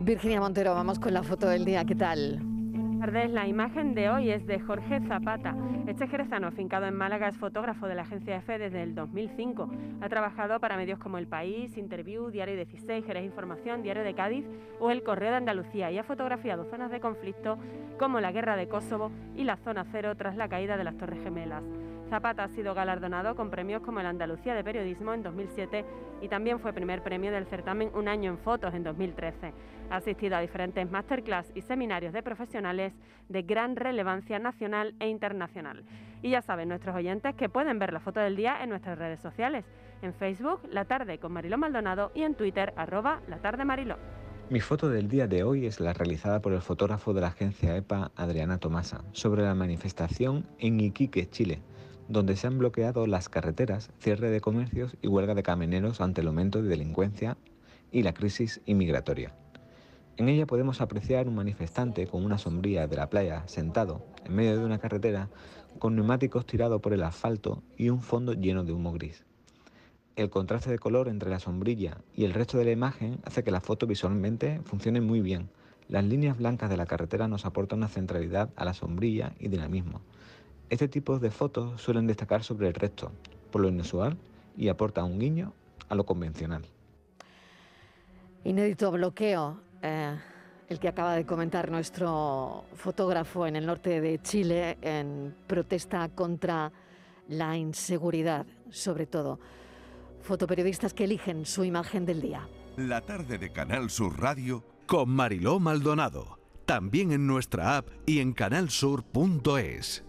Virginia Montero, vamos con la foto del día, ¿qué tal? La imagen de hoy es de Jorge Zapata. Este jerezano, afincado en Málaga, es fotógrafo de la agencia EFE desde el 2005. Ha trabajado para medios como El País, Interview, Diario 16, Jerez Información, Diario de Cádiz o El Correo de Andalucía y ha fotografiado zonas de conflicto como la guerra de Kosovo y la zona cero tras la caída de las Torres Gemelas. Zapata ha sido galardonado con premios como el Andalucía de Periodismo en 2007 y también fue primer premio del certamen Un año en fotos en 2013. Ha asistido a diferentes masterclass y seminarios de profesionales de gran relevancia nacional e internacional. Y ya saben nuestros oyentes que pueden ver la foto del día en nuestras redes sociales, en Facebook La Tarde con Mariló Maldonado y en Twitter arroba La Tarde Mariló. Mi foto del día de hoy es la realizada por el fotógrafo de la agencia EPA, Adriana Tomasa, sobre la manifestación en Iquique, Chile, donde se han bloqueado las carreteras, cierre de comercios y huelga de camioneros ante el aumento de delincuencia y la crisis inmigratoria. En ella podemos apreciar un manifestante con una sombría de la playa sentado en medio de una carretera con neumáticos tirados por el asfalto y un fondo lleno de humo gris. El contraste de color entre la sombrilla y el resto de la imagen hace que la foto visualmente funcione muy bien. Las líneas blancas de la carretera nos aportan una centralidad a la sombrilla y dinamismo, este tipo de fotos suelen destacar sobre el resto, por lo inusual, y aporta un guiño a lo convencional. Inédito bloqueo, eh, el que acaba de comentar nuestro fotógrafo en el norte de Chile en protesta contra la inseguridad, sobre todo. Fotoperiodistas que eligen su imagen del día. La tarde de Canal Sur Radio con Mariló Maldonado. También en nuestra app y en canalsur.es.